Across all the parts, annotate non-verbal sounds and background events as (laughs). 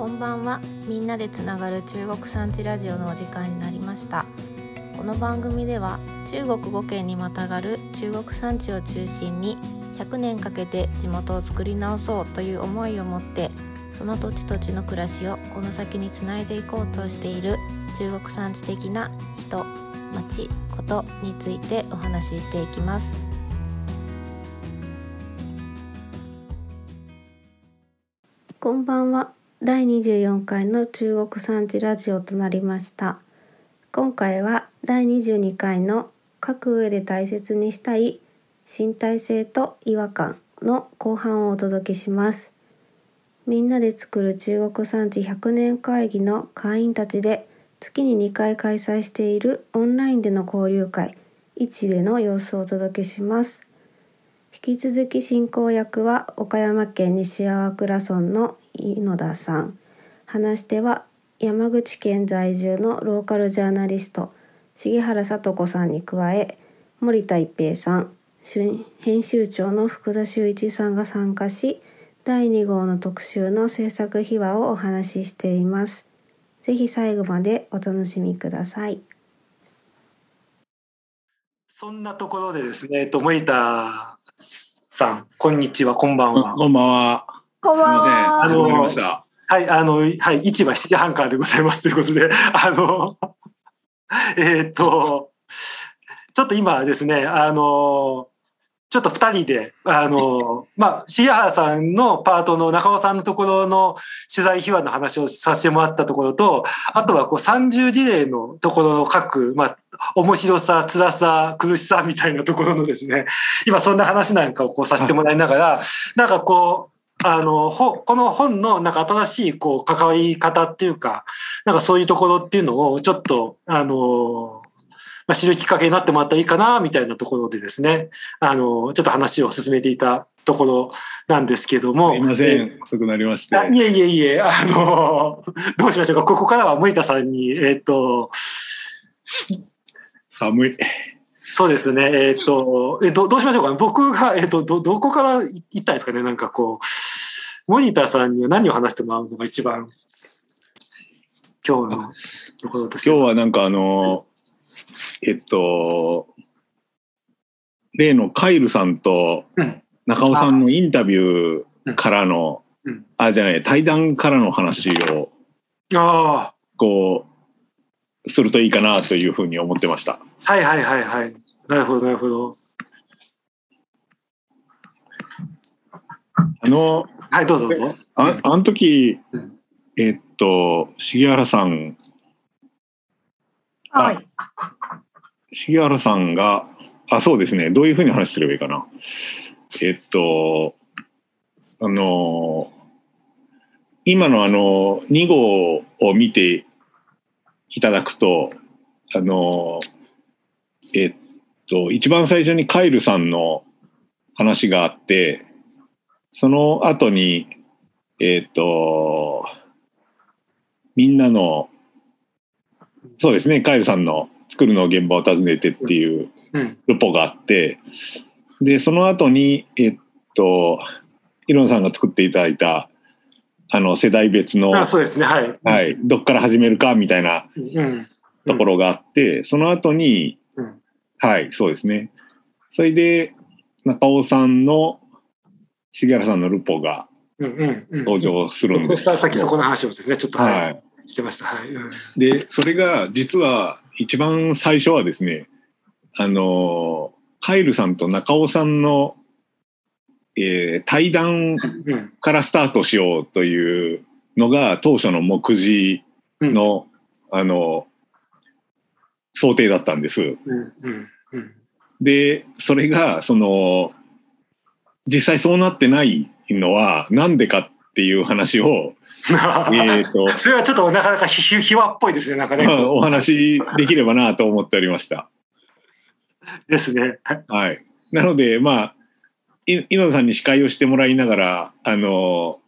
こんばんは。みんなでつながる中国産地ラジオのお時間になりました。この番組では中国5県にまたがる中国産地を中心に100年かけて地元を作り直そうという思いを持ってその土地土地の暮らしをこの先につないでいこうとしている中国産地的な人町ことについてお話ししていきます。こんばんは。第24回の中国産地ラジオとなりました。今回は第22回の書く上で大切にしたい身体性と違和感の後半をお届けします。みんなで作る中国産地100年会議の会員たちで月に2回開催しているオンラインでの交流会1での様子をお届けします。引き続き進行役は岡山県西粟倉村の野田さん話し手は山口県在住のローカルジャーナリスト重原聡子さんに加え森田一平さん編集長の福田修一さんが参加し第2号の特集の制作秘話をお話ししています。ぜひ最後までお楽しみください。そんなところでですね、えっと、森田さん、こんにちは、こんばんは。こんばんは。こんばんは。あの、はい、あの、はい、市場7時半からでございますということで、(laughs) あの、えっと、ちょっと今ですね、あの、ちょっと二人で、あの、まあ、重原さんのパートの中尾さんのところの取材秘話の話をさせてもらったところと、あとはこう三重事例のところの各、まあ、面白さ、辛さ、苦しさみたいなところのですね、今そんな話なんかをこうさせてもらいながら、なんかこう、あの、この本のなんか新しいこう関わり方っていうか、なんかそういうところっていうのをちょっと、あの、まあ、知るきっかけになってもらったらいいかな、みたいなところでですね、あの、ちょっと話を進めていたところなんですけども。すいません、遅くなりまして。いえいえいえ、あの、どうしましょうか。ここからは森田さんに、えっ、ー、と、寒い。そうですね。えっ、ー、と、えどどうしましょうか、僕が、えっ、ー、と、ど、どこから行ったんですかね。なんかこう、森田さんには何を話してもらうのが一番、今日のところとして。今日はなんかあの、えっと、例のカイルさんと中尾さんのインタビューからの、うん、あ、じゃない、対談からの話を、ああ。こう、するといいかなというふうに思ってました。はいはいはいはい。なるほどなるほど。あの、はい、どうぞどうぞ。ああの時、えっと、重原さん、はい。重原さんが、あ、そうですね。どういうふうに話すればいいかな。えっと、あの、今のあの、2号を見ていただくと、あの、えっと、一番最初にカイルさんの話があって、その後に、えっと、みんなの、そうですね、カイルさんの作るの現場を訪ねてっていうルポがあって、で、その後に、えっと、イロンさんが作っていただいた、あの、世代別の、あそうですね、はい。はい、どっから始めるかみたいなところがあって、その後に、はい、そうですね。それで、中尾さんの、重原さんのルポが登場するんで。すさっきそこの話をですね、ちょっと、はい、してました。はい。で、それが実は一番最初はですね、あの、カイルさんと中尾さんの、えー、対談からスタートしようというのが当初の目次の、うん、あの、想定だったんです。で、それが、その、実際そうなってないのはなんでかっていう話を (laughs) えとそれはちょっとなかなかひひわっぽいですね、なんかね。お話できればなと思っておりました。ですね。はい。なので、まあ、井野さんに司会をしてもらいながら、あの、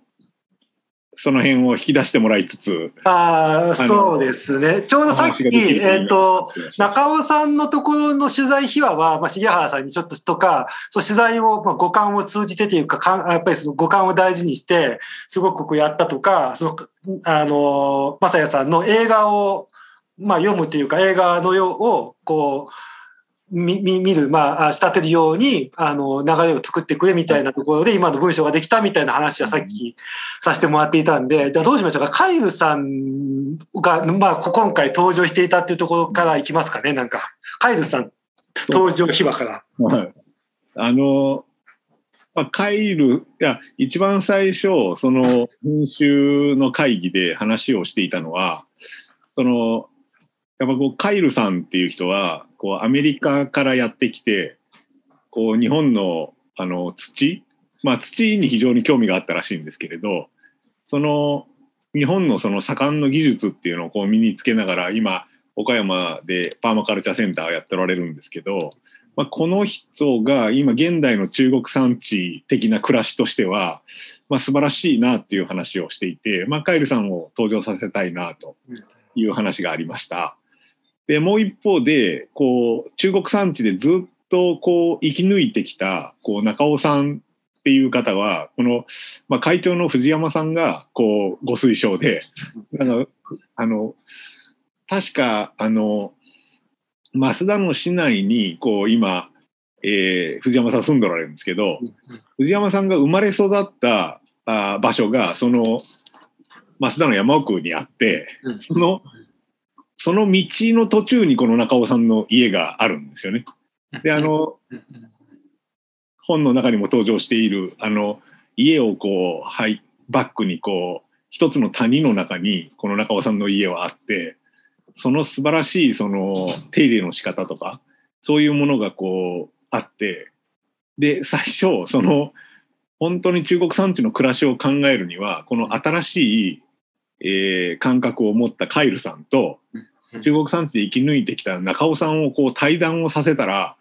その辺を引き出してもらいつつ。ああ、そうですね。ちょうどさっき、えっ、ー、と、中尾さんのところの取材秘話は、まあ、重原さんにちょっととか、そう取材を、まあ、五感を通じてというか、かやっぱりその五感を大事にして、すごくこうやったとか、その、あの、まさやさんの映画を、まあ、読むというか、映画のよを、こう、見見る、まあ、仕立てるように、あの、流れを作ってくれみたいなところで、今の文章ができたみたいな話はさっきさせてもらっていたんで、じゃあどうしましょうか？カイルさんが、まあ、今回登場していたっていうところからいきますかね、なんか。カイルさん、登場秘話から。はい。あの、まあ、カイル、いや、一番最初、その、編集の会議で話をしていたのは、その、やっぱこう、カイルさんっていう人は、こうアメリカからやってきてこう日本のあの土、まあ、土に非常に興味があったらしいんですけれどその日本のその盛んの技術っていうのをこう身につけながら今岡山でパーマカルチャーセンターをやっておられるんですけど、まあ、この人が今現代の中国産地的な暮らしとしては、まあ、素晴らしいなっていう話をしていて、まあ、カイルさんを登場させたいなという話がありました。で、もう一方で、こう、中国産地でずっとこう、生き抜いてきた、こう、中尾さんっていう方は、この、まあ、会長の藤山さんが、こう、ご推奨で、なんか、あの、確か、あの、増田の市内に、こう、今、えー、藤山さん住んでおられるんですけど、藤山さんが生まれ育ったあ場所が、その、増田の山奥にあって、そのその道の途中にこの中尾さんの家があるんですよね。で、あの、本の中にも登場している、あの、家をこう、はい、バックにこう、一つの谷の中にこの中尾さんの家はあって、その素晴らしいその手入れの仕方とか、そういうものがこうあって、で、最初、その、本当に中国産地の暮らしを考えるには、この新しい、えー、感覚を持ったカイルさんと、中国産地で生き抜いてきた中尾さんをこう対談をさせたら、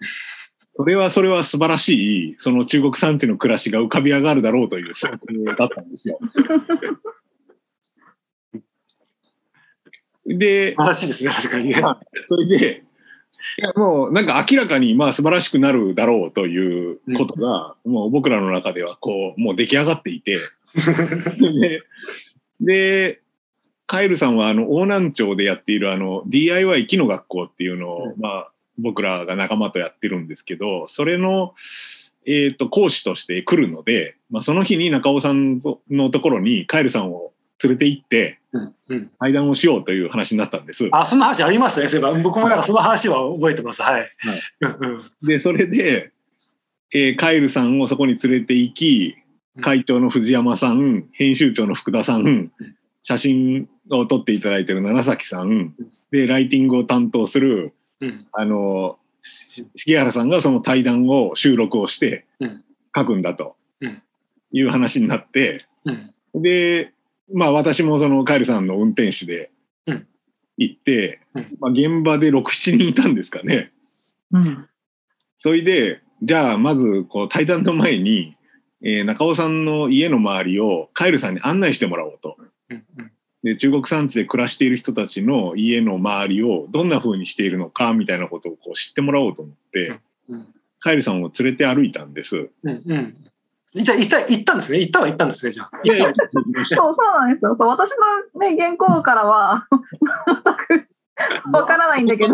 それはそれは素晴らしい、その中国産地の暮らしが浮かび上がるだろうという想定だったんですよ。で、素晴らしいですね、確かにね。それで、いやもうなんか明らかにまあ素晴らしくなるだろうということが、もう僕らの中ではこう、もう出来上がっていて、で (laughs) で、カエルさんはあの、大南町でやっているあの、DIY 木の学校っていうのを、うん、まあ、僕らが仲間とやってるんですけど、それの、えっ、ー、と、講師として来るので、まあ、その日に中尾さんのところにカエルさんを連れて行って、対談をしようという話になったんです。あ、そんな話ありましたね、そういえば。僕もなんかその話は覚えてます。はい。はい、で、それで、えー、カエルさんをそこに連れて行き、会長の藤山さん、編集長の福田さん、写真を撮っていただいてる楢崎さんでライティングを担当する、うん、あの重原さんがその対談を収録をして書くんだという話になって、うん、でまあ私もそのカエルさんの運転手で行って、うん、まあ、現場で67人いたんですかね。うん、それでじゃあまずこう対談の前に、えー、中尾さんの家の周りをカエルさんに案内してもらおうと。で中国産地で暮らしている人たちの家の周りをどんな風にしているのかみたいなことをこう知ってもらおうと思って、うん、カエルさんを連れて歩いたんです。うんうんじゃあ行った行ったんですね行ったは行ったんですねじゃあ。そうそうなんですよ。そう私のね原稿からは全くわからないんだけど。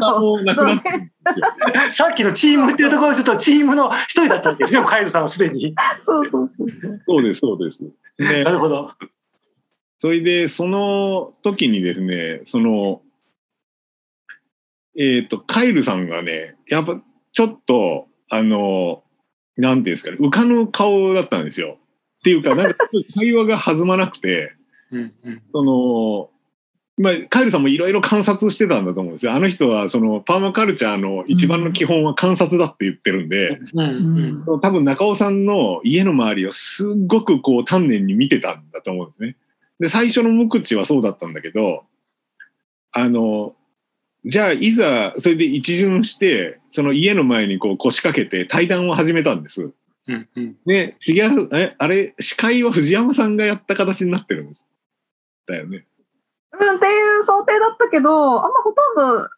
さっきのチームっていうところちょっとチームの一人だったんですよカエルさんはすでに。そうそうそうそうですそうです。ね、なるほど。それで、その時にですね、その、えっ、ー、と、カイルさんがね、やっぱちょっと、あの、なんていうんですかね、浮かぬ顔だったんですよ。っていうか、なんか会話が弾まなくて、(laughs) うんうん、その、まあ、カイルさんもいろいろ観察してたんだと思うんですよ。あの人は、その、パーマカルチャーの一番の基本は観察だって言ってるんで、うんうん、多分中尾さんの家の周りをすっごくこう丹念に見てたんだと思うんですね。で、最初の無口はそうだったんだけど、あの、じゃあ、いざ、それで一巡して、その家の前にこう腰掛けて対談を始めたんです。うんうん、で、重原、え、あれ、司会は藤山さんがやった形になってるんです。だよね。うん、っていう想定だったけど、あんまほとんど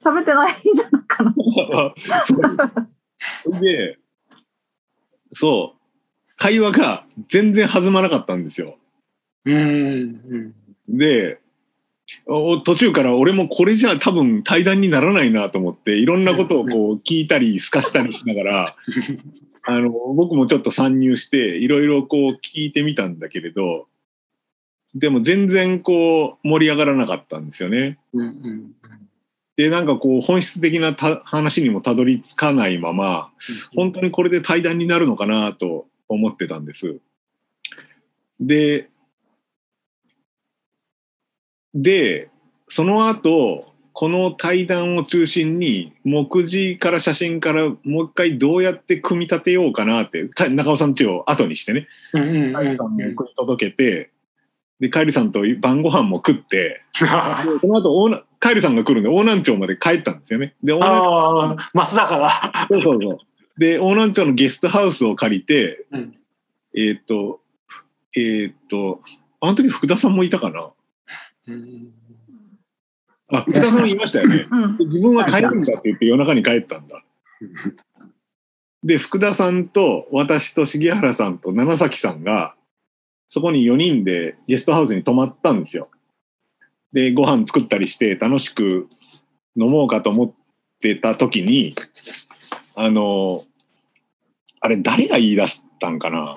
喋ってないんじゃないかな。(laughs) そうで、そう、会話が全然弾まなかったんですよ。うん。で、お途中から俺もこれじゃ多分対談にならないなと思って、いろんなことをこう聞いたり、透かしたりしながら、(laughs) あの、僕もちょっと参入して、いろいろこう聞いてみたんだけれど、でも全然こう盛り上がらなかったんですよね。うん。うん。で、なんかこう本質的なた話にもたどり着かないまま、本当にこれで対談になるのかなと思ってたんです。で、で、その後、この対談を中心に、目次から写真からもう一回どうやって組み立てようかなって、か中尾さんちを後にしてね、うん。カイルさんに送り届けて、で、カイルさんと晩ご飯も食って、(laughs) でその後、オーナカイルさんが来るんで、大南町まで帰ったんですよね。で、大南ああ、マスだから。そうそうそう。で、大南町のゲストハウスを借りて、うんえーっと、えーっと、あの時福田さんもいたかなうん。あ、福田さんもいましたよね。自分は帰るんだって言って夜中に帰ったんだ。で、福田さんと私と重原さんと七崎さんが、そこに4人でゲストハウスに泊まったんですよ。で、ご飯作ったりして楽しく飲もうかと思ってた時に、あの、あれ誰が言い出したんかな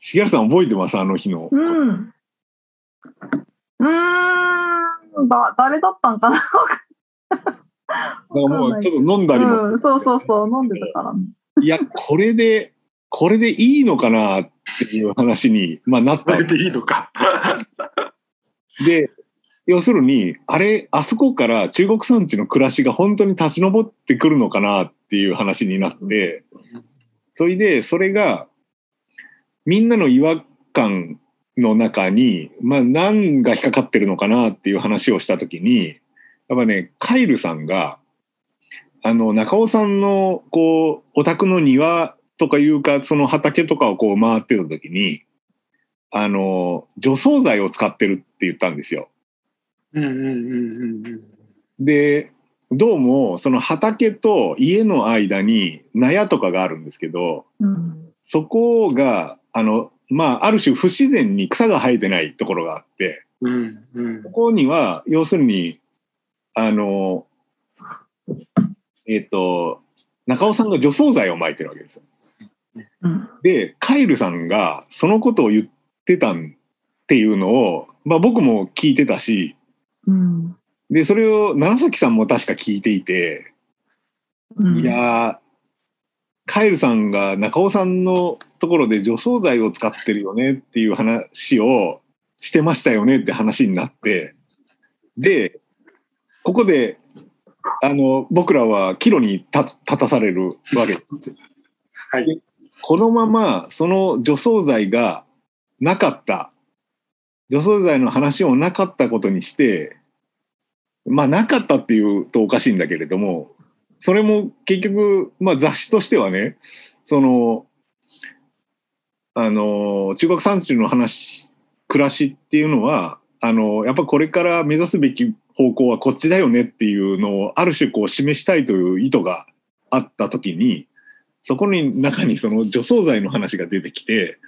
重原さん覚えてます？あの日の。うん。うーん。だ、誰だったんかな？だからもうちょっと飲んだりもうん、そうそうそう、飲んでたからね。いや、これで、これでいいのかな？っていう話に、まあ、なったこれ。でいいのか。で、要するに、あれ、あそこから中国産地の暮らしが本当に立ち上ってくるのかな？っていう話になって、それで、それが、みんなの違和感の中に、まあ、何が引っかかってるのかなっていう話をしたときに、やっぱね、カイルさんが、あの、中尾さんの、こう、お宅の庭とかいうか、その畑とかをこう回ってたときに、あの、除草剤を使ってるって言ったんですよ。うんうんうんうんで、どうも、その畑と家の間に納屋とかがあるんですけど、うん。そこが、あの、まあ、ある種不自然に草が生えてないところがあって、うん。うんうんここには、要するに、あの、えっ、と、中尾さんが除草剤を撒いてるわけですよ。うん。で、カイルさんがそのことを言ってたんっていうのを、まあ僕も聞いてたし、うん。で、それを楢崎さんも確か聞いていて、うんいやー、カエルさんが中尾さんのところで除草剤を使ってるよねっていう話をしてましたよねって話になって、で、ここで、あの、僕らは岐路に立立たされるわけです。はい。このままその除草剤がなかった、除草剤の話をなかったことにして、まあなかったっていうとおかしいんだけれども、それも結局、まあ雑誌としてはね、その、あの、中国産地の話、暮らしっていうのは、あの、やっぱこれから目指すべき方向はこっちだよねっていうのをある種こう示したいという意図があった時に、そこに中にその除草剤の話が出てきて、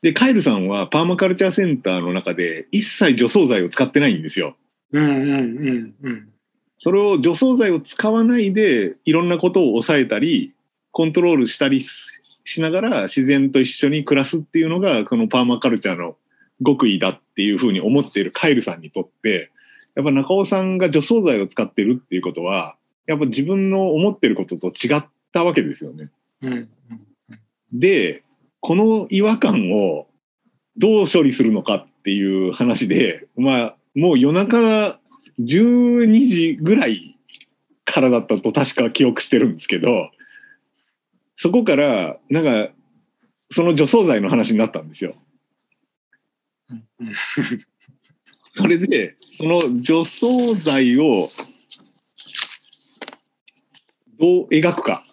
で、カイルさんはパーマカルチャーセンターの中で一切除草剤を使ってないんですよ。うんうんうんうん。それを除草剤を使わないでいろんなことを抑えたり、コントロールしたりししながら自然と一緒に暮らすっていうのがこのパーマカルチャーの極意だっていうふうに思っているカイルさんにとって、やっぱ中尾さんが除草剤を使ってるっていうことは、やっぱ自分の思ってることと違ったわけですよね。うんうんで、この違和感をどう処理するのかっていう話で、まあ、もう夜中12時ぐらいからだったと確か記憶してるんですけど、そこから、なんか、その除草剤の話になったんですよ。うんそれで、その除草剤をどう描くか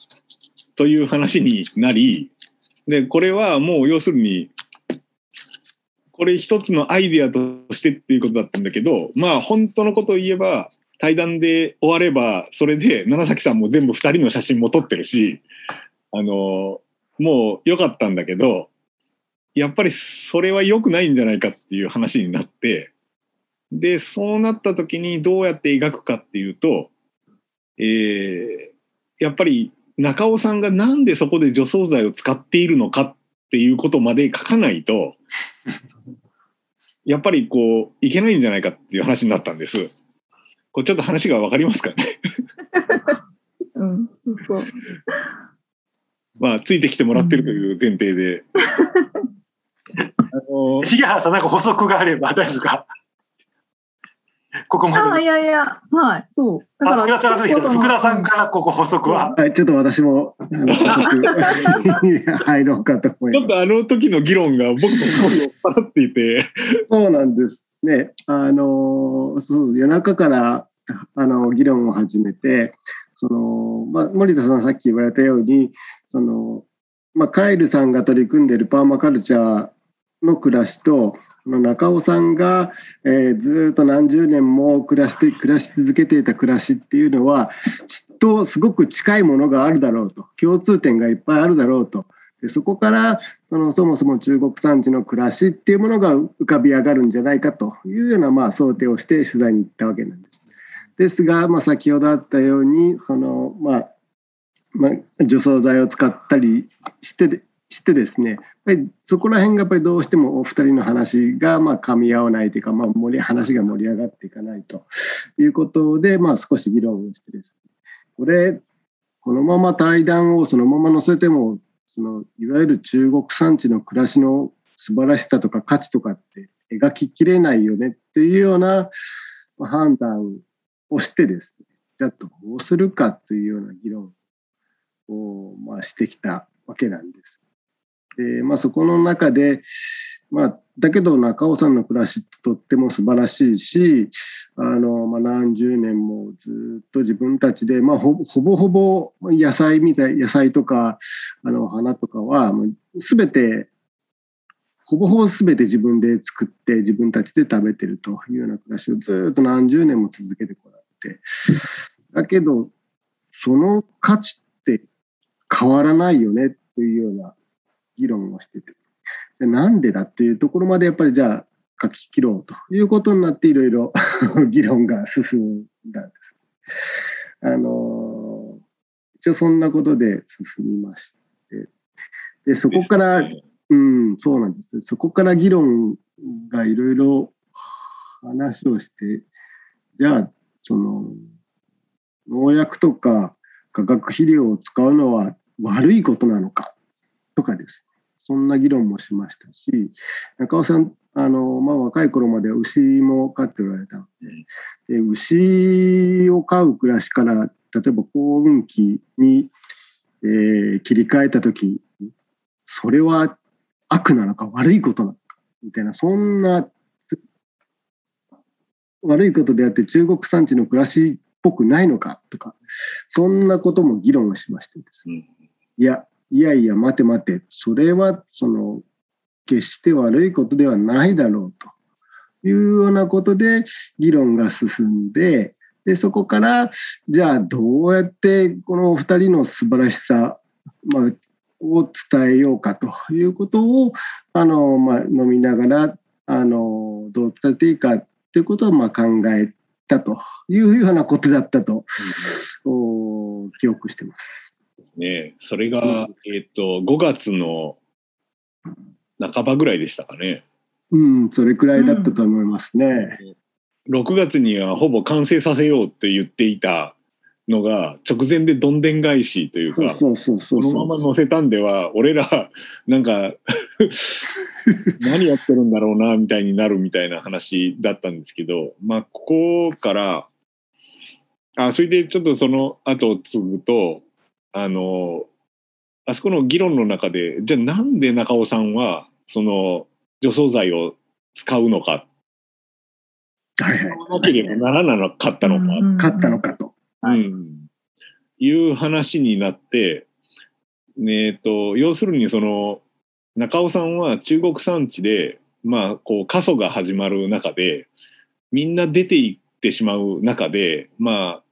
という話になり、で、これはもう要するに、これ一つのアイデアとしてっていうことだったんだけどまあ本当のことを言えば対談で終わればそれで楢崎さんも全部2人の写真も撮ってるしあのもう良かったんだけどやっぱりそれは良くないんじゃないかっていう話になってでそうなった時にどうやって描くかっていうと、えーやっぱり中尾さんがなんでそこで除草剤を使っているのかっていうことまで書かないと (laughs) やっぱりこういけないんじゃないかっていう話になったんです。これちょっと話がわかりますかね？うん、そう。まあついてきてもらってるという前提で。(laughs) あの重原さん、なんか補足があれば大丈夫ですか？ここまあ、で。いやいや、はい、そう。あ福田さん福田さんかからここ補足は？はい、ちょっと私も、あの、補足入ろうかと思います。(laughs) ちょっとあの時の議論が僕の声を酔っ払っていて、そうなんですね。あの、そう、夜中から、あの、議論を始めて、その、まあ、森田さんさっき言われたように、その、まあ、カエルさんが取り組んでいるパーマカルチャーの暮らしと、その中尾さんが、えーずっと何十年も暮らして暮らし続けていた暮らしっていうのはきっとすごく近いものがあるだろうと共通点がいっぱいあるだろうとでそこからそのそもそも中国産地の暮らしっていうものが浮かび上がるんじゃないかというようなまあ想定をして取材に行ったわけなんです。ですが、まあ、先ほどあったようにその、まあまあ、除草剤を使ったりしてしてですねやっぱりそこら辺がやっぱりどうしてもお二人の話がまあ噛み合わないというか、まあ、盛り話が盛り上がっていかないということで、まあ、少し議論をしてですね。これこのまま対談をそのまま載せてもそのいわゆる中国産地の暮らしの素晴らしさとか価値とかって描ききれないよねっていうような判断をしてですね。じゃあどうするかというような議論を、まあ、してきたわけなんです。でまあ、そこの中で、まあ、だけど中尾さんの暮らしってとっても素晴らしいしあの、まあ、何十年もずっと自分たちで、まあ、ほぼほぼ野菜みたい野菜とかあの花とかはもう全てほぼほぼ全て自分で作って自分たちで食べてるというような暮らしをずっと何十年も続けてこられてだけどその価値って変わらないよねというような議論をしててでなんでだっていうところまでやっぱりじゃあ書き切ろうということになっていろいろ (laughs) 議論が進んだんです。あの一応そんなことで進みましてでそこから、うん、そうなんです。そこから議論がいろいろ話をして、じゃあ、その、農薬とか化学肥料を使うのは悪いことなのかとかです。そんな議論もしましたし、中尾さん、あの、まあ、若い頃まで牛も飼っておられたので、で牛を飼う暮らしから、例えば幸運期に、えー切り替えた時それは悪なのか悪いことなのかみたいなそんな悪いことであって中国産地の暮らしっぽくないのかとかそんなことも議論をしましてですねいやいやいや待て待て。それはその決して悪いことではないだろうと。いうようなことで議論が進んででそこからじゃあどうやってこのお二人の素晴らしさ、まあ、を伝えようかと。いうことをあの、まあ、飲みながらあのどう伝えていいかということをまあ考えたと。いうようなことだったと、お記憶してます。ですね。それが、えっ、と、5月の半ばぐらいでしたかね。うん、それくらいだったと思いますね。6月にはほぼ完成させようって言っていたのが、直前でどんでん返しというか、そのまま載せたんでは、俺ら、なんか、(laughs) 何やってるんだろうな、みたいになるみたいな話だったんですけど、まあ、ここから、あ、それでちょっとその後を継ぐと、あの、あそこの議論の中で、じゃあなんで中尾さんは、その、除草剤を使うのか、はい使わなければならなかったのか、ったのかと。はいうん、いう話になって、ねえっと、要するにその中尾さんは中国産地でまあ、こう、過疎が始まる中で、みんな出ていってしまう中で、まあ、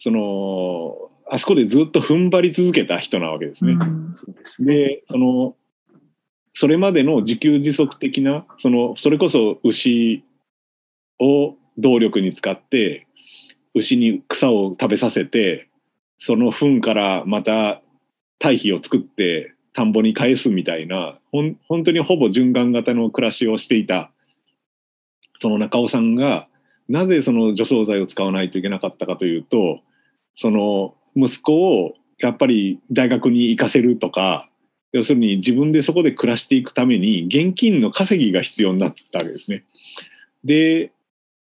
その、あそこでずっと踏ん張り続けた人なわけですね。うん。で、その、それまでの自給自足的な、その、それこそ牛を動力に使って、牛に草を食べさせて、その糞からまた堆肥を作って田んぼに返すみたいな、ほん本当にほぼ循環型の暮らしをしていた、その中尾さんが、なぜその除草剤を使わないといけなかったかというと、その息子をやっぱり大学に行かせるとか、要するに自分でそこで暮らしていくために現金の稼ぎが必要になったわけですね。で、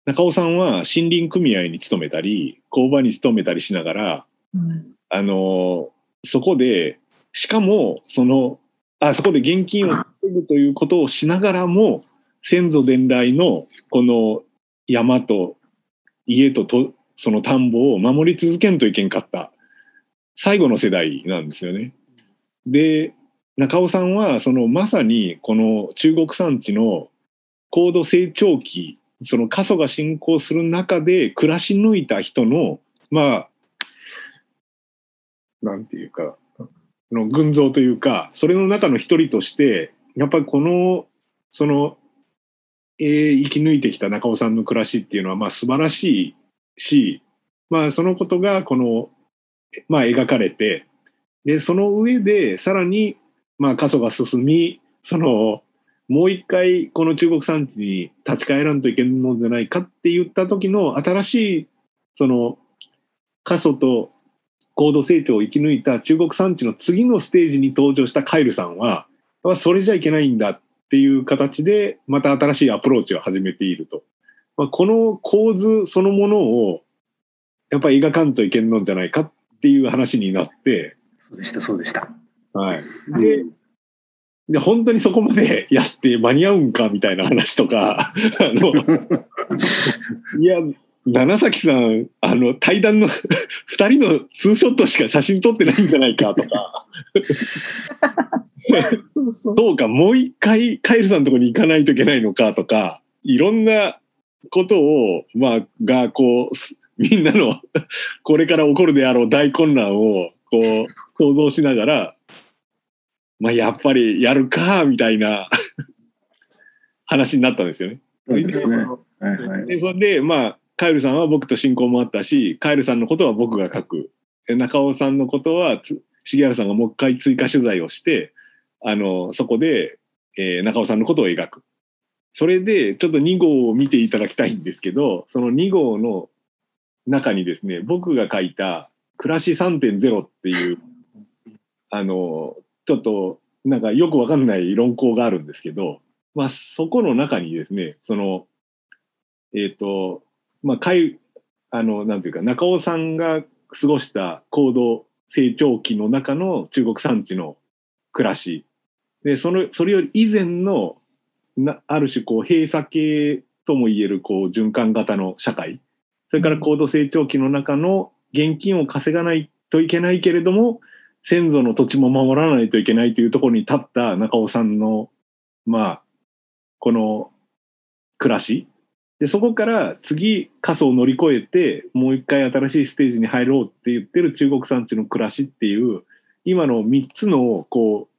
中尾さんは森林組合に勤めたり、工場に勤めたりしながら、うんあの、そこで、しかも、その、あそこで現金を稼ぐということをしながらも、先祖伝来のこの山と家ととその田んぼを守り続けんといけんかった最後の世代なんですよね。で中尾さんはそのまさにこの中国山地の高度成長期その過疎が進行する中で暮らし抜いた人のまあなんていうかの群像というかそれの中の一人としてやっぱりこのその、えー生き抜いてきた中尾さんの暮らしっていうのはまあ素晴らしいしまあそのことがこのまあ描かれてでその上でさらにまあ過疎が進みそのもう一回この中国山地に立ち返らんといけんのじゃないかって言った時の新しいその過疎と高度成長を生き抜いた中国山地の次のステージに登場したカイルさんはそれじゃいけないんだっていう形でまた新しいアプローチを始めていると。まあ、この構図そのものをやっぱり描かんといけんのじゃないかっていう話になって、そうでした、そうでした。はい、でで本当にそこまで (laughs) やって間に合うんかみたいな話とかあのいや七崎さんあの対談の2人のツーショットしか写真撮ってないんじゃないかとか。そうそう。どうかもう一回カエルさんのとこに行かないといけないのかとかいろんなことをまあがこうすみんなの (laughs) これから起こるであろう大混乱をこう想像しながらまあやっぱりやるかみたいな話になったんですよね。そうですね。はいはい。でそれでまあカエルさんは僕と親交もあったしカエルさんのことは僕が書くで中尾さんのことはつ重原さんがもう一回追加取材をしてあのそこで、えー中尾さんのことを描くそれでちょっと2号を見ていただきたいんですけどその2号の中にですね僕が書いた「暮らし3.0」っていう (laughs) あのちょっとなんかよくわかんない論考があるんですけど、まあ、そこの中にですねそのえっ、とまあかいあのなんていうか中尾さんが過ごした高度成長期の中の中国山地の暮らし。でそのそれより以前のなある種こう閉鎖系ともいえるこう循環型の社会それから高度成長期の中の現金を稼がないといけないけれども先祖の土地も守らないといけないというところに立った中尾さんのまあこの暮らし。でそこから次過疎を乗り越えてもう一回新しいステージに入ろうって言ってる中国山地の暮らしっていう今の3つのこう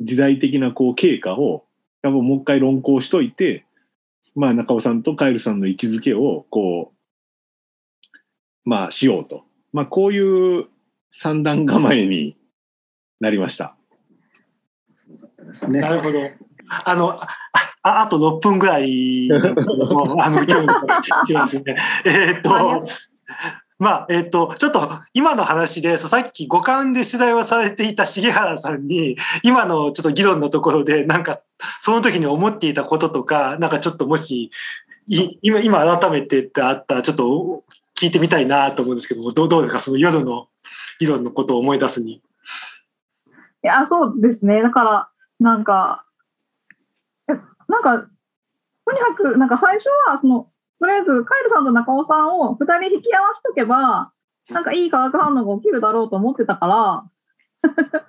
時代的なこう経過を多分もう一回論考しといてまあ中尾さんとカエルさんの位置づけをこうまあしようとまあこういう三段構えになりました。そうだったですねな。るほど。あの、あああと6分ぐらいの、あの、今日のすね。えーっと、まあ、えーと、ちょっと今の話で、さっき五感で取材をされていた重原さんに、今のちょっと議論のところで、なんか、その時に思っていたこととか、なんかちょっともし、い今、今改めてってあったら、ちょっと聞いてみたいなと思うんですけども、どうどうですか、その夜の議論のことを思い出すに。いや、そうですね。だから、なんか、えなんか、とにかく、なんか最初は、その、とりあえず、カイルさんと中尾さんを二人引き合わせとけば、なんかいい化学反応が起きるだろうと思ってたから、(laughs)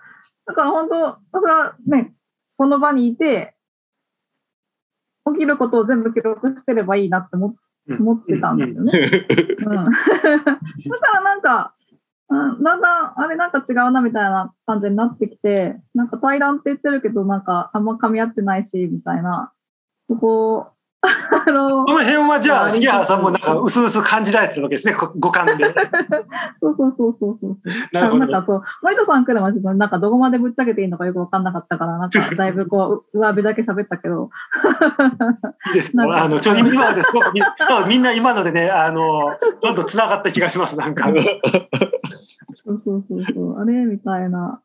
だから本当、それはね、この場にいて、起きることを全部記録してればいいなって思思ってたんですよね。うん。(laughs) そしたらなんか、うん、だんだん、あれなんか違うなみたいな感じになってきて、なんか対談って言ってるけど、なんかあんま噛み合ってないし、みたいな。そこ、あの、この辺はじゃあ、杉原さんもなんか薄々感じられてるわけですね、こ五感で。(laughs) そうそうそうそうそう。なるほどなんかそう、森田さん来るまでちょっとなんかどこまでぶっちゃけていいのかよくわかんなかったから、(laughs) なんかだいぶこう、上辺だけ喋ったけど。い (laughs) いですあの、ちょ、今ので、みみんな今のでね、あの、ちょっと繋がった気がします、なんか。そうそうそうそう、あれみたいな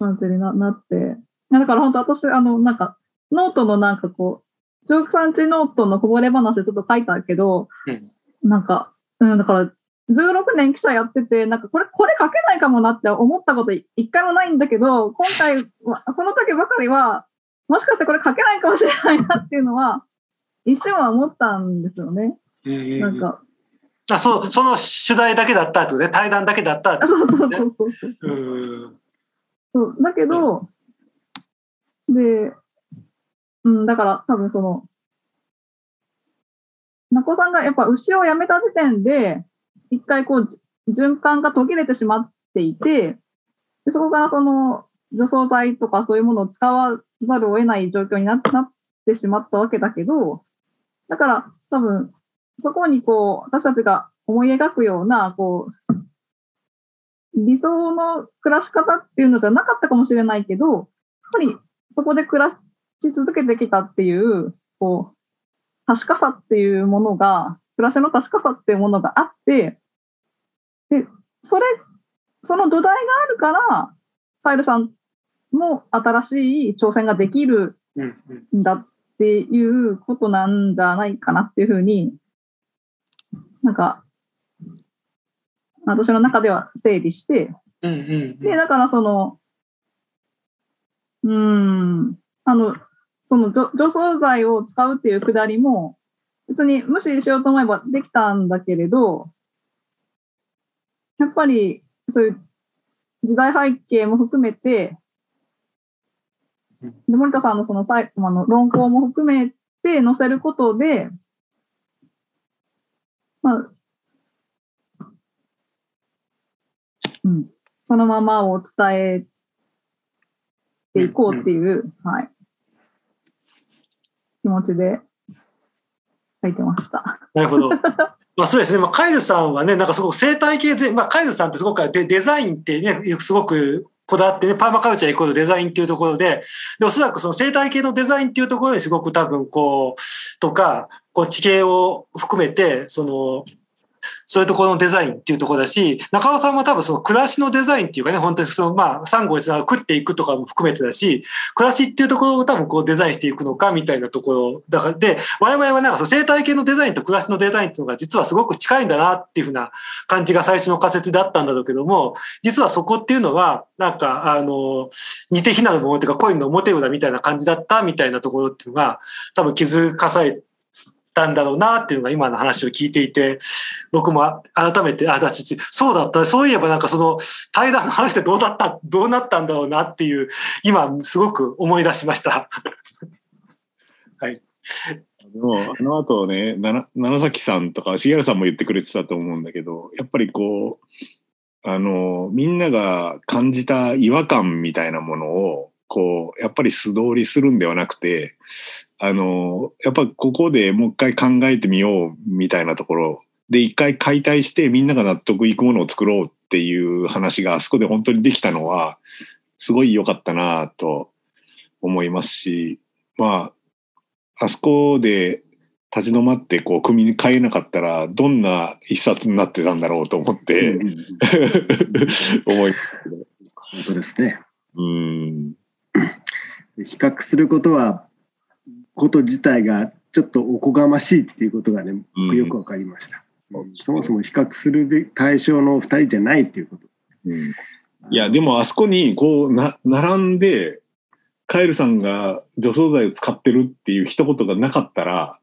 感じにななって。だから本当私、あの、なんか、ノートのなんかこう、ジョークさんちノートのこぼれ話でちょっと書いたけど、うん。なんか、うん、だから、16年記者やってて、なんかこれ、これ書けないかもなって思ったこと一回もないんだけど、今回は、(laughs) この時ばかりは、もしかしてこれ書けないかもしれないなっていうのは、一瞬は思ったんですよね。なんか、あそうその取材だけだったってね、対談だけだったってあそうそうねそうそうそう。うん。そう、だけど、で、うん、だから多分その、なこさんがやっぱ牛を辞めた時点で、一回こう、循環が途切れてしまっていて、でそこからその、除草剤とかそういうものを使わざるを得ない状況にななってしまったわけだけど、だから多分、そこにこう、私たちが思い描くような、こう、理想の暮らし方っていうのじゃなかったかもしれないけど、やっぱりそこで暮らし続けてきたっていう、こう、確かさっていうものが、暮らしの確かさっていうものがあって、で、それ、その土台があるから、カエルさんも新しい挑戦ができるうんだっていうことなんじゃないかなっていうふうに、なんか、私の中では整理して、で、だからその、うーん、あの、その除除草剤を使うっていうくだりも、別に無視しようと思えばできたんだけれど、やっぱりそういう時代背景も含めて、うん。で森田さんのその最後の論考も含めて載せることで、まあ、うん、そのままを伝えていこうっていう、はい、気持ちで書いてました。なるほど。(laughs) まあそうですね。まあ、カイルさんはね、なんかすごく生態系全、まあ、カイルさんってすごくデデザインってね、すごくこだわってね、パーマカルチャーイコールデザインっていうところで、で、おそらくその生態系のデザインっていうところですごく多分こう、とか、こう地形を含めて、その、(laughs) そういうところのデザインっていうところだし、中尾さんは多分その暮らしのデザインっていうかね、本当にそのまあ、産後につながる食っていくとかも含めてだし、暮らしっていうところを多分こうデザインしていくのかみたいなところ。だから、で、我々はなんかその生態系のデザインと暮らしのデザインっていうのが実はすごく近いんだなっていうふうな感じが最初の仮説であったんだろうけども、実はそこっていうのは、なんか、あの、似て非なるものというか、コインの表裏みたいな感じだったみたいなところっていうのが、多分気づかされたんだろうなっていうのが今の話を聞いていて、僕も改めて、あ、だちそうだった、そういえばなんかその対談の話でどうだった、どうなったんだろうなっていう、今すごく思い出しました。(laughs) はい。でもあの後ねなな楢崎さんとか重原さんも言ってくれてたと思うんだけどやっぱりこうあのみんなが感じた違和感みたいなものをこうやっぱり素通りするんではなくてあのやっぱここでもう一回考えてみようみたいなところで一回解体してみんなが納得いくものを作ろうっていう話があそこで本当にできたのはすごい良かったなと思いますしまああそこで立ち止まってこう組み替えなかったらどんな一冊になってたんだろうと思って、(laughs) 思い本当ですね。うん比較することはこと自体がちょっとおこがましいっていうことがね、僕よくわかりました。そもそも比較するべ対象の二人じゃないっていうこと。うんいやでもあそこにこうな並んでカエルさんが除草剤を使ってるっていう一言がなかったら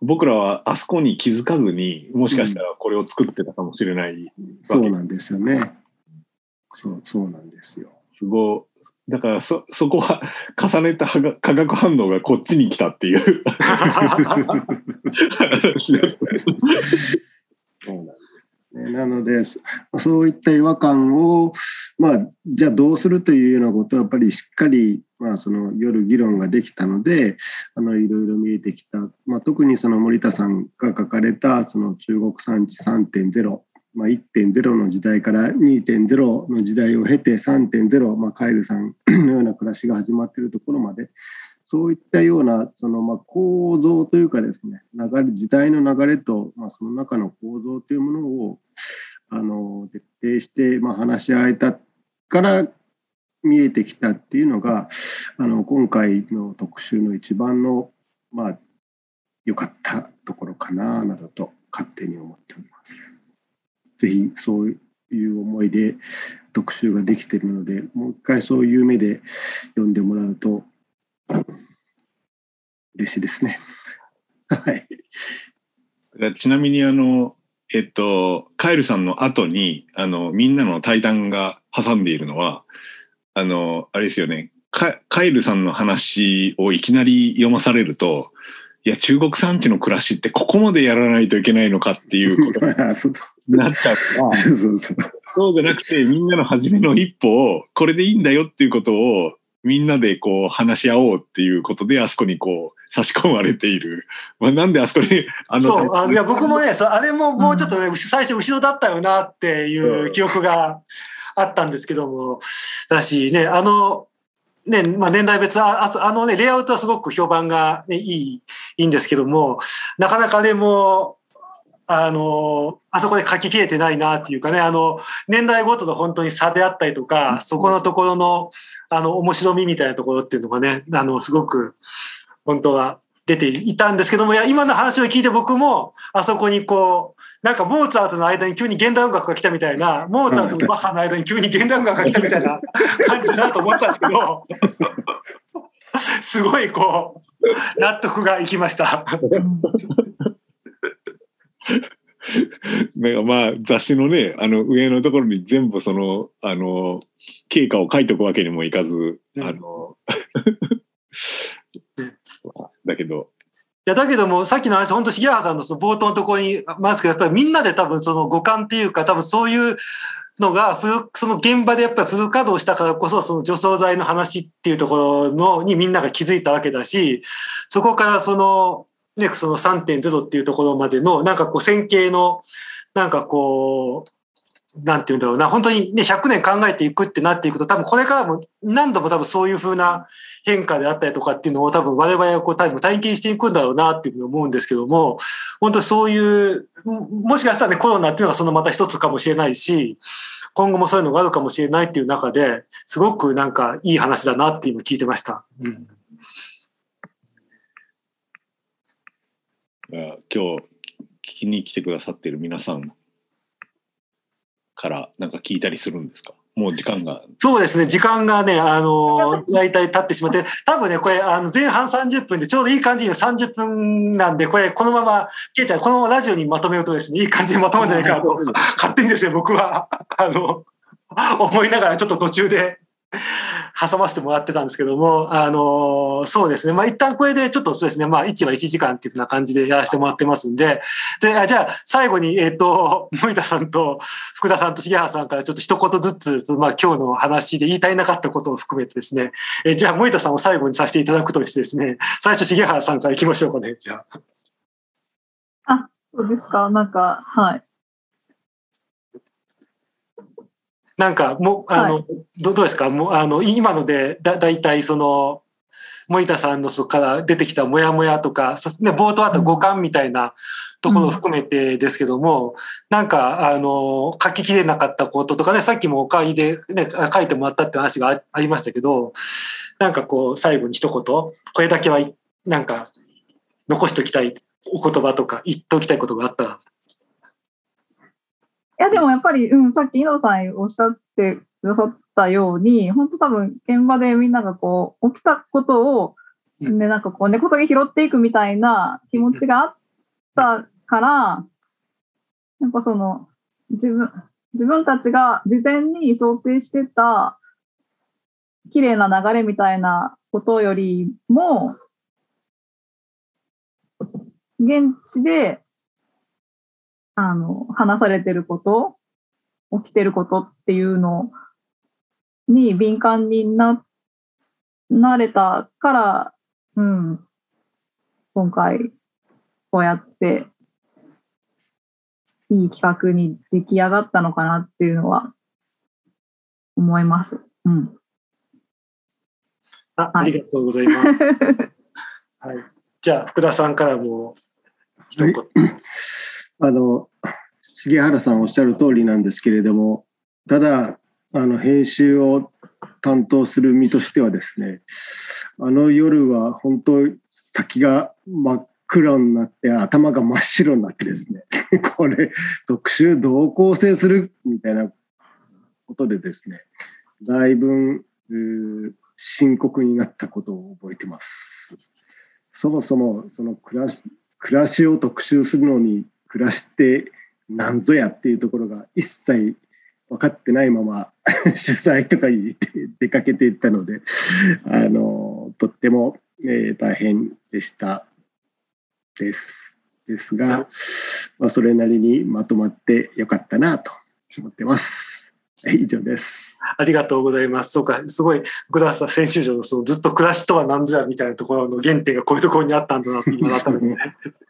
僕らはあそこに気づかずにもしかしたらこれを作ってたかもしれない、そうなんですよね。そう、そうなんですよ。すごだからそ、そこは重ねた化学化学反応がこっちに来たっていう (laughs) (laughs) (laughs) 話だった。そうなんです。なので、そういった違和感を、まあ、じゃあどうするというようなことをやっぱりしっかり、まあ、その夜議論ができたので、あのいろいろ見えてきた、まあ、特にその森田さんが書かれたその中国産地3.0、まあ、1.0の時代から2.0の時代を経て3.0、まあ、カエルさんのような暮らしが始まっているところまで、そういったようなそのまあ構造というかですね、流れ時代の流れと、まあ、その中の構造というものをあの徹底してまあ話し合えたから見えてきたっていうのが、あの今回の特集の一番のまあ良かったところかななどと勝手に思っております。ぜひそういう思いで特集ができているので、もう一回そういう目で読んでもらうと嬉しいですね。はい。ちなみにあの、えっと、カエルさんの後に、あの、みんなの対談が挟んでいるのは、あの、あれですよね、カカエルさんの話をいきなり読まされると、いや、中国産地の暮らしってここまでやらないといけないのかっていうことに (laughs) なっちゃうから。そうじゃなくて、みんなの初めの一歩を、これでいいんだよっていうことを、みんなでこう話し合おうっていうことで、あそこにこう差し込まれている。(laughs) まあ、なんであそこに、あの、そう、あいや僕もね、そうあれももうちょっとね、最初後ろだったよなっていう記憶があったんですけども、だしね、あの、ね、まあ、年代別、あああのね、レイアウトはすごく評判が、ね、いい、いいんですけども、なかなかね、もう、あの、あそこで書ききれてないなっていうかね、あの、年代ごとの本当に差であったりとか、そこのところの、あの、面白みみたいなところっていうのがね、あの、すごく、本当は出ていたんですけども、いや、今の話を聞いて僕も、あそこにこう、なんかモーツァルトの間に急に現代音楽が来たみたいな、モーツァルトとバッハの間に急に現代音楽が来たみたいな感じだなと思ったんですけど、すごいこう、納得がいきました。(laughs) (laughs) なんかまあ雑誌のね、あの上のところに全部その、あの、経過を書いておくわけにもいかず、うん。あの、だけど、いや、だけども、さっきの話、本当、重原さんのその冒頭のところに、まずやっぱりみんなで多分その五感っていうか、多分そういうのがフル、その現場でやっぱりフル稼働したからこそ、その除草剤の話っていうところのにみんなが気づいたわけだし、そこからその、ね、その3.0っていうところまでの、なんかこう、線形の、なんかこう、なんていうんだろうな、本当にね、100年考えていくってなっていくと、多分これからも何度も多分そういうふうな変化であったりとかっていうのを多分我々はこう多分体験していくんだろうなっていうふうに思うんですけども、本当そういう、もしかしたらね、コロナっていうのがそのまた一つかもしれないし、今後もそういうのがあるかもしれないっていう中で、すごくなんかいい話だなって今聞いてました。うん今日聞きに来てくださってる皆さんからなんか聞いたりするんですか？もう時間が。そうですね、時間がね、あの、大体経ってしまって、多分ね、これ、あの、前半30分でちょうどいい感じに30分なんで、これ、このまま、ケイちゃん、このままラジオにまとめるとですね、いい感じにまとまるんじゃないかなと、勝手にですね、僕は、あの、思いながらちょっと途中で (laughs) 挟ませてもらってたんですけども、あの、そうですね。まあ、一旦これでちょっとそうですね、まあ、1は1時間っていうふうな感じでやらせてもらってますんで、で、じゃあ、最後に、えっ、と、(laughs) 森田さんと福田さんと重原さんからちょっと一言ずつ、まあ、今日の話で言い足りなかったことを含めてですね、えじゃあ、森田さんを最後にさせていただくとしてですね、最初、重原さんから行きましょうかね、じゃああ。そうですか、なんか、はい。なんか、もう、あの、どどうですか？もう、あの、今ので、だ、だいたいその、森田さんのそこから出てきたモヤモヤとか、そね、冒頭あった五感みたいなところを含めてですけども、なんか、あの、書ききれなかったこととかね、さっきもお会でね、書いてもらったって話があありましたけど、なんかこう、最後に一言、これだけはい、なんか、残しておきたいお言葉とか、言っておきたいことがあったら。いや、でもやっぱり、うん、さっき井野さんおっしゃってくださったように、本当多分現場でみんながこう、起きたことを、うん。ね、なんかこう、根こそぎ拾っていくみたいな気持ちがあったから、やっぱその、自分、自分たちが事前に想定してた綺麗な流れみたいなことよりも、現地で、あの、話されてること、起きてることっていうのに敏感にな、なれたから、うん、今回、こうやって、いい企画に出来上がったのかなっていうのは、思います。うん。あありがとうございます。(laughs) はい、じゃあ、福田さんからも一言。(laughs) あの、杉原さんおっしゃる通りなんですけれども、ただ、あの、編集を担当する身としてはですね、あの夜は本当、先が真っ黒になって、頭が真っ白になってですね、(laughs) これ、特集どう構成するみたいなことでですね、だいぶ、深刻になったことを覚えてます。そもそも、その暮らし、暮らしを特集するのに暮らしって何ぞやっていうところが一切分かってないまま (laughs) 取材とかに出かけていったのであのとっても、えー大変でしたですですが、まあ、それなりにまとまってよかったなと思ってます。以上です。ありがとうございます。そうか、すごい、福田さん、編集長のそのずっと暮らしとは何ぞやみたいなところの原点がこういうところにあったんだなって今改めてね。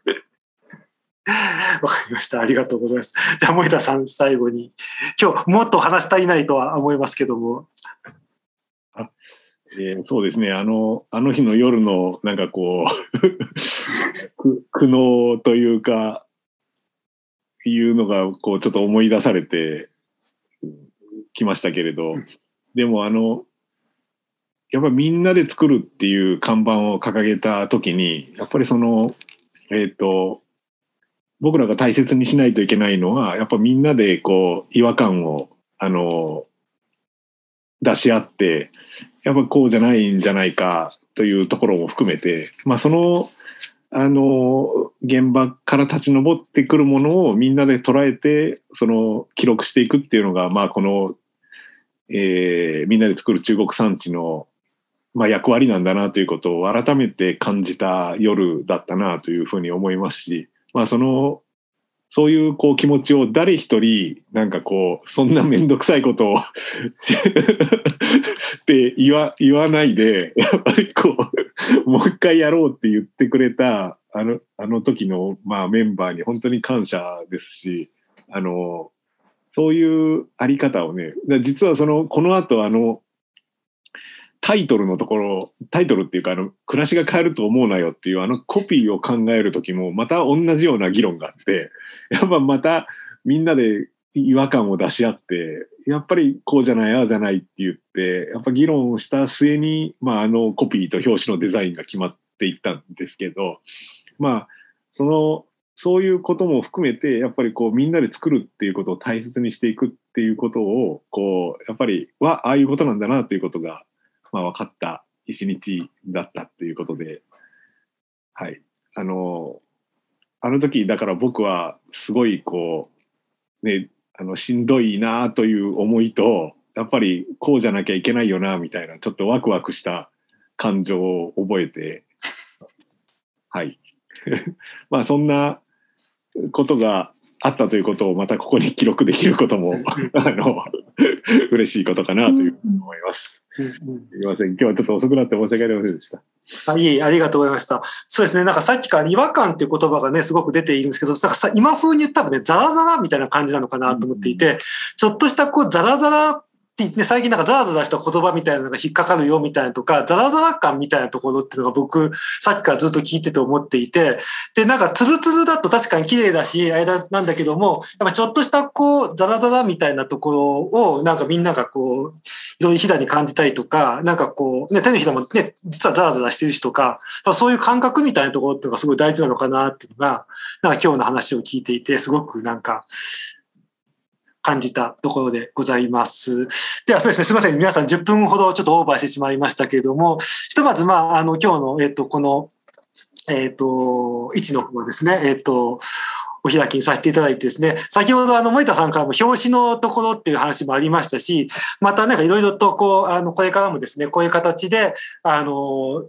(laughs) (laughs) わかりました。ありがとうございます。じゃあ、森田さん、最後に。今日、もっと話足りないとは思いますけども。あえーそうですね。あの、あの日の夜の、なんかこう、(laughs) 苦悩というか、いうのが、こう、ちょっと思い出されてきましたけれど、でもあの、やっぱりみんなで作るっていう看板を掲げた時に、やっぱりその、えっ、と、僕らが大切にしないといけないのは、やっぱみんなでこう、違和感を、あの、出し合って、やっぱこうじゃないんじゃないかというところも含めて、まあその、あの、現場から立ち上ってくるものをみんなで捉えて、その記録していくっていうのが、まあこの、えーみんなで作る中国産地の、まあ役割なんだなということを改めて感じた夜だったなというふうに思いますし、まあその、そういうこう気持ちを誰一人、なんかこう、そんなめんどくさいことを (laughs) って言わ言わないで、やっぱりこう、もう一回やろうって言ってくれた、あの、あの時の、まあメンバーに本当に感謝ですし、あの、そういうあり方をね、実はその、この後あの、タイトルのところ、タイトルっていうか、あの、暮らしが変えると思うなよっていうあのコピーを考える時も、また同じような議論があって、(laughs) やっぱまたみんなで違和感を出し合って、やっぱりこうじゃない、ああじゃないって言って、やっぱ議論をした末に、まああのコピーと表紙のデザインが決まっていったんですけど、まあ、その、そういうことも含めて、やっぱりこうみんなで作るっていうことを大切にしていくっていうことを、こう、やっぱりは、ああいうことなんだなっていうことが、まあ分かった一日だったっていうことで、はい。あの、あの時、だから僕はすごいこう、ね、あの、しんどいなという思いと、やっぱりこうじゃなきゃいけないよな、みたいな、ちょっとワクワクした感情を覚えて、はい。(laughs) まあそんなことがあったということをまたここに記録できることも、(laughs) あの、嬉しいことかなというふうに思います。うんうんすみません。今日はちょっと遅くなって申し訳ありませんでした。あいえいえ、ありがとうございました。そうですね、なんかさっきから違和感っていう言葉がね、すごく出ているんですけど、なんかさ今風に言ったらね、ザラザラみたいな感じなのかなと思っていて、ちょっとしたこう、ザラザラね、最近なんかザラザラした言葉みたいなのが引っかかるよみたいなとか、ザラザラ感みたいなところっていうのが僕、さっきからずっと聞いてて思っていて、で、なんかツルツルだと確かに綺麗だし、あれだなんだけども、やっぱちょっとしたこう、ザラザラみたいなところを、なんかみんながこう、いろいろひだに感じたりとか、なんかこう、ね、手のひらもね、実はザラザラしてるしとか、多分そういう感覚みたいなところっていうのがすごい大事なのかなっていうのが、なんか今日の話を聞いていて、すごくなんか、感じたところでございます。ではそうですね、すみません。皆さん10分ほどちょっとオーバーしてしまいましたけれども、ひとまず、まあ、あの、今日の、えっと、この、えっと、位置の方ですね、えっと、お開きにさせていただいてですね、先ほどあの森田さんからも表紙のところっていう話もありましたし、またなんかいろいろとこう、あの、これからもですね、こういう形で、あの、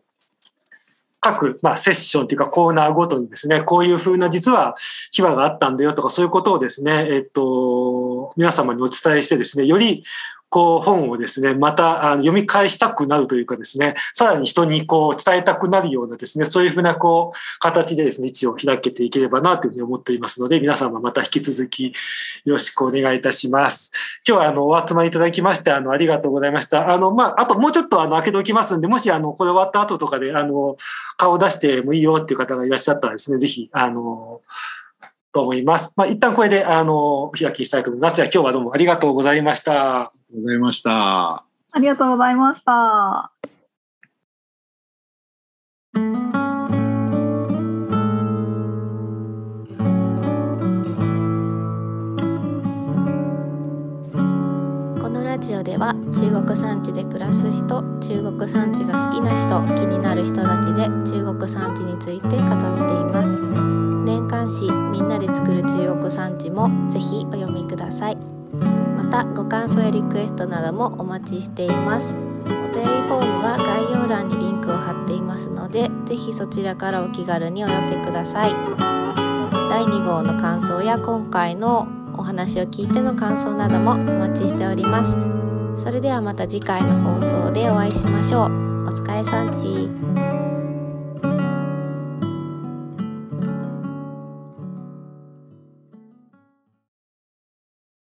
各、まあ、セッションというかコーナーごとにですね、こういうふうな実は秘話があったんだよとか、そういうことをですね、えっと、皆様にお伝えしてですね、よりこう本をですね、またあの読み返したくなるというかですね、さらに人にこう伝えたくなるようなですね、そういうふうなこう形でですね、一を開けていければなというふうに思っていますので、皆様また引き続きよろしくお願いいたします。今日はあのお集まりいただきまして、あのありがとうございました。あの、まあ、あともうちょっとあの開けておきますんで、もしあのこれ終わった後とかであの顔出してもいいよっていう方がいらっしゃったらですね、ぜひあのと思います。まあ、一旦これで、あの、開きしたいと思います。じゃあ今日はどうもありがとうございました。ありがとうございました。ありがとうございました。このラジオでは中国産地で暮らす人中国産地が好きな人気になる人たちで中国産地について語っていますなで作る中国産地もぜひお読みください。またご感想やリクエストなどもお待ちしています。お便りフォームは概要欄にリンクを貼っていますのでぜひそちらからお気軽にお寄せください。第2号の感想や今回のお話を聞いての感想などもお待ちしております。それではまた次回の放送でお会いしましょう。お疲れさんち。